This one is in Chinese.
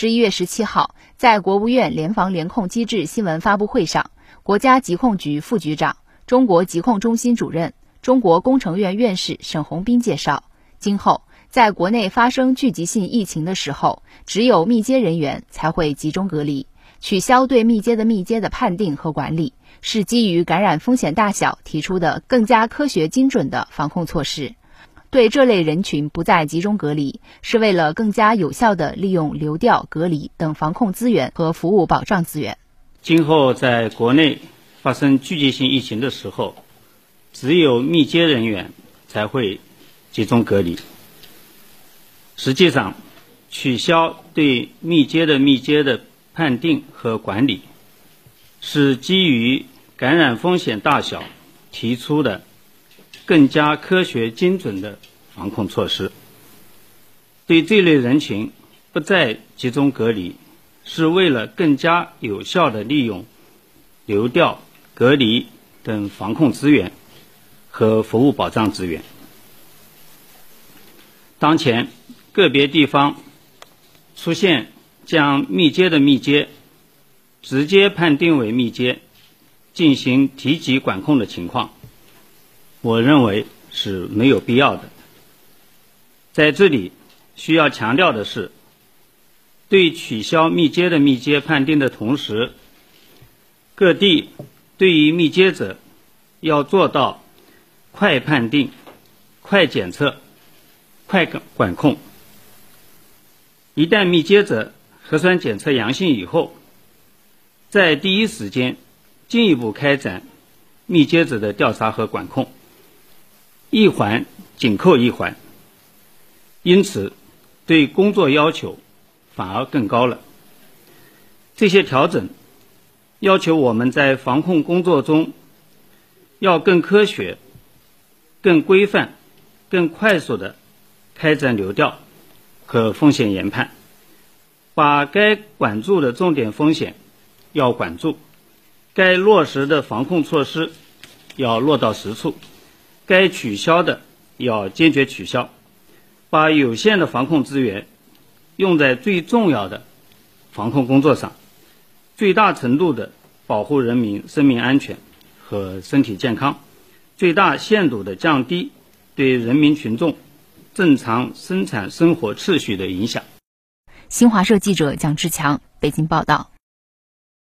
十一月十七号，在国务院联防联控机制新闻发布会上，国家疾控局副局长、中国疾控中心主任、中国工程院院士沈洪斌介绍，今后在国内发生聚集性疫情的时候，只有密接人员才会集中隔离，取消对密接的密接的判定和管理，是基于感染风险大小提出的更加科学精准的防控措施。对这类人群不再集中隔离，是为了更加有效地利用流调、隔离等防控资源和服务保障资源。今后在国内发生聚集性疫情的时候，只有密接人员才会集中隔离。实际上，取消对密接的密接的判定和管理，是基于感染风险大小提出的。更加科学精准的防控措施，对这类人群不再集中隔离，是为了更加有效的利用流调、隔离等防控资源和服务保障资源。当前个别地方出现将密接的密接直接判定为密接，进行提级管控的情况。我认为是没有必要的。在这里需要强调的是，对取消密接的密接判定的同时，各地对于密接者要做到快判定、快检测、快管控。一旦密接者核酸检测阳性以后，在第一时间进一步开展密接者的调查和管控。一环紧扣一环，因此对工作要求反而更高了。这些调整要求我们在防控工作中要更科学、更规范、更快速的开展流调和风险研判，把该管住的重点风险要管住，该落实的防控措施要落到实处。该取消的要坚决取消，把有限的防控资源用在最重要的防控工作上，最大程度的保护人民生命安全和身体健康，最大限度的降低对人民群众正常生产生活秩序的影响。新华社记者蒋志强北京报道。